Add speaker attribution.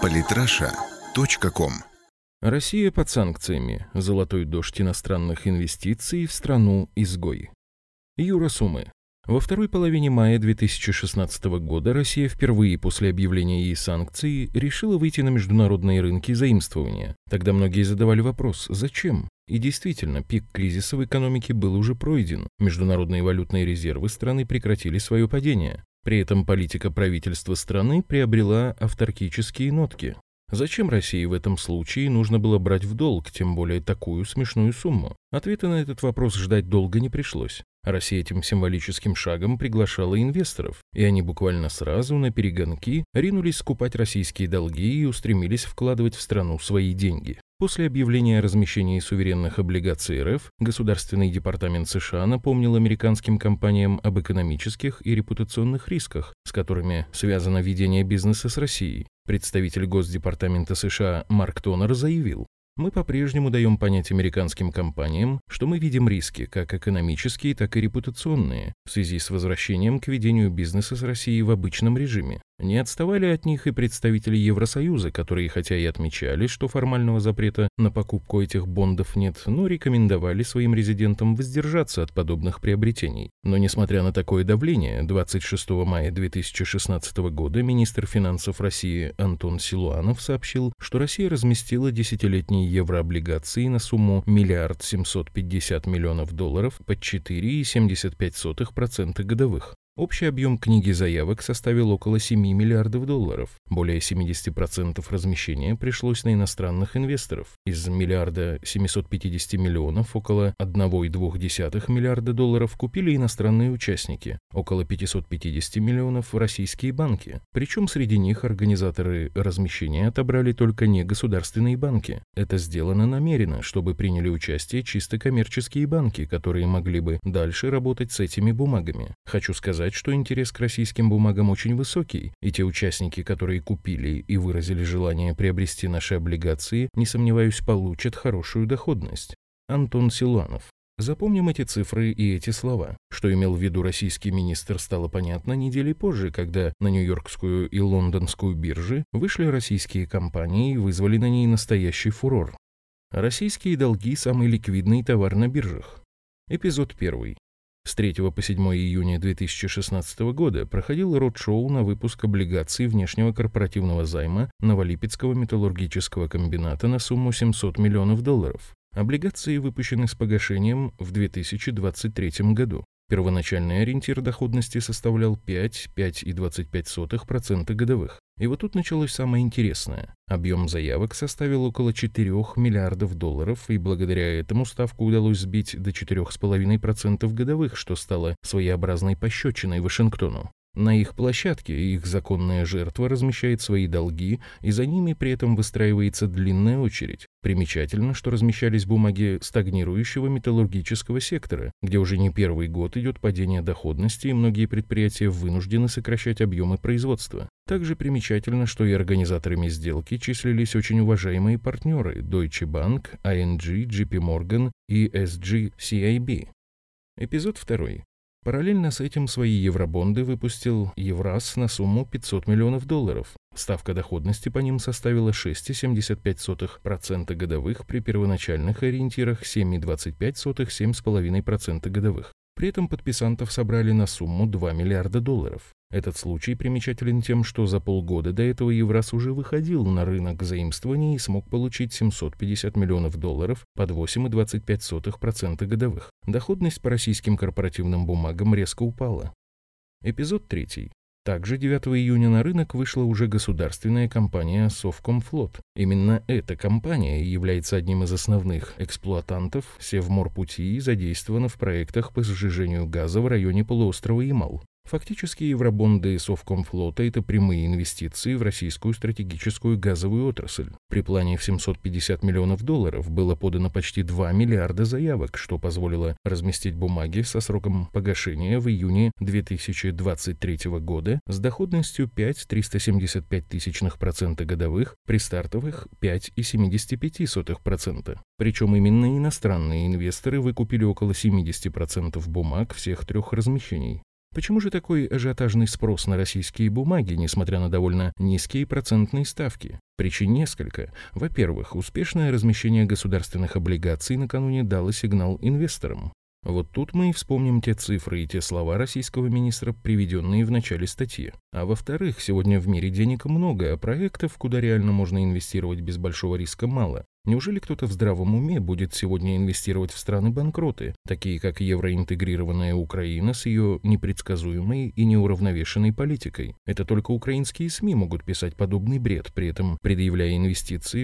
Speaker 1: Политраша.ком
Speaker 2: Россия под санкциями. Золотой дождь иностранных инвестиций в страну-изгой. Юра Сумы. Во второй половине мая 2016 года Россия впервые после объявления ей санкций решила выйти на международные рынки заимствования. Тогда многие задавали вопрос «Зачем?». И действительно, пик кризиса в экономике был уже пройден. Международные валютные резервы страны прекратили свое падение. При этом политика правительства страны приобрела авторкические нотки. Зачем России в этом случае нужно было брать в долг, тем более такую смешную сумму? Ответа на этот вопрос ждать долго не пришлось. Россия этим символическим шагом приглашала инвесторов, и они буквально сразу на перегонки ринулись скупать российские долги и устремились вкладывать в страну свои деньги. После объявления о размещении суверенных облигаций РФ, Государственный департамент США напомнил американским компаниям об экономических и репутационных рисках, с которыми связано ведение бизнеса с Россией. Представитель Госдепартамента США Марк Тонер заявил, мы по-прежнему даем понять американским компаниям, что мы видим риски, как экономические, так и репутационные, в связи с возвращением к ведению бизнеса с Россией в обычном режиме. Не отставали от них и представители Евросоюза, которые хотя и отмечали, что формального запрета на покупку этих бондов нет, но рекомендовали своим резидентам воздержаться от подобных приобретений. Но несмотря на такое давление, 26 мая 2016 года министр финансов России Антон Силуанов сообщил, что Россия разместила десятилетние еврооблигации на сумму миллиард 750 миллионов долларов под 4,75% годовых. Общий объем книги заявок составил около 7 миллиардов долларов. Более 70% размещения пришлось на иностранных инвесторов. Из миллиарда 750 миллионов около 1,2 миллиарда долларов купили иностранные участники, около 550 миллионов российские банки. Причем среди них организаторы размещения отобрали только не государственные банки. Это сделано намеренно, чтобы приняли участие чисто коммерческие банки, которые могли бы дальше работать с этими бумагами. Хочу сказать, сказать, что интерес к российским бумагам очень высокий, и те участники, которые купили и выразили желание приобрести наши облигации, не сомневаюсь, получат хорошую доходность. Антон Силуанов. Запомним эти цифры и эти слова. Что имел в виду российский министр, стало понятно недели позже, когда на Нью-Йоркскую и Лондонскую биржи вышли российские компании и вызвали на ней настоящий фурор. Российские долги – самый ликвидный товар на биржах. Эпизод первый. С 3 по 7 июня 2016 года проходил род-шоу на выпуск облигаций внешнего корпоративного займа Новолипецкого металлургического комбината на сумму 700 миллионов долларов. Облигации выпущены с погашением в 2023 году. Первоначальный ориентир доходности составлял 5-5,25% годовых. И вот тут началось самое интересное. Объем заявок составил около 4 миллиардов долларов, и благодаря этому ставку удалось сбить до 4,5% годовых, что стало своеобразной пощечиной Вашингтону. На их площадке их законная жертва размещает свои долги, и за ними при этом выстраивается длинная очередь. Примечательно, что размещались бумаги стагнирующего металлургического сектора, где уже не первый год идет падение доходности, и многие предприятия вынуждены сокращать объемы производства. Также примечательно, что и организаторами сделки числились очень уважаемые партнеры Deutsche Bank, ING, JP Morgan и SG CIB. Эпизод второй. Параллельно с этим свои евробонды выпустил Евраз на сумму 500 миллионов долларов. Ставка доходности по ним составила 6,75% годовых при первоначальных ориентирах 7,25-7,5% годовых. При этом подписантов собрали на сумму 2 миллиарда долларов. Этот случай примечателен тем, что за полгода до этого Евраз уже выходил на рынок заимствований и смог получить 750 миллионов долларов под 8,25% годовых. Доходность по российским корпоративным бумагам резко упала. Эпизод третий. Также 9 июня на рынок вышла уже государственная компания Совкомфлот. Именно эта компания является одним из основных эксплуатантов Севморпути и задействована в проектах по сжижению газа в районе полуострова Ямал. Фактически евробонды Совкомфлота – это прямые инвестиции в российскую стратегическую газовую отрасль. При плане в 750 миллионов долларов было подано почти 2 миллиарда заявок, что позволило разместить бумаги со сроком погашения в июне 2023 года с доходностью 5,375 тысячных процента годовых при стартовых 5,75%. Причем именно иностранные инвесторы выкупили около 70% бумаг всех трех размещений. Почему же такой ажиотажный спрос на российские бумаги, несмотря на довольно низкие процентные ставки? Причин несколько. Во-первых, успешное размещение государственных облигаций накануне дало сигнал инвесторам. Вот тут мы и вспомним те цифры и те слова российского министра, приведенные в начале статьи. А во-вторых, сегодня в мире денег много, а проектов, куда реально можно инвестировать без большого риска, мало. Неужели кто-то в здравом уме будет сегодня инвестировать в страны-банкроты, такие как евроинтегрированная Украина с ее непредсказуемой и неуравновешенной политикой? Это только украинские СМИ могут писать подобный бред, при этом предъявляя инвестиции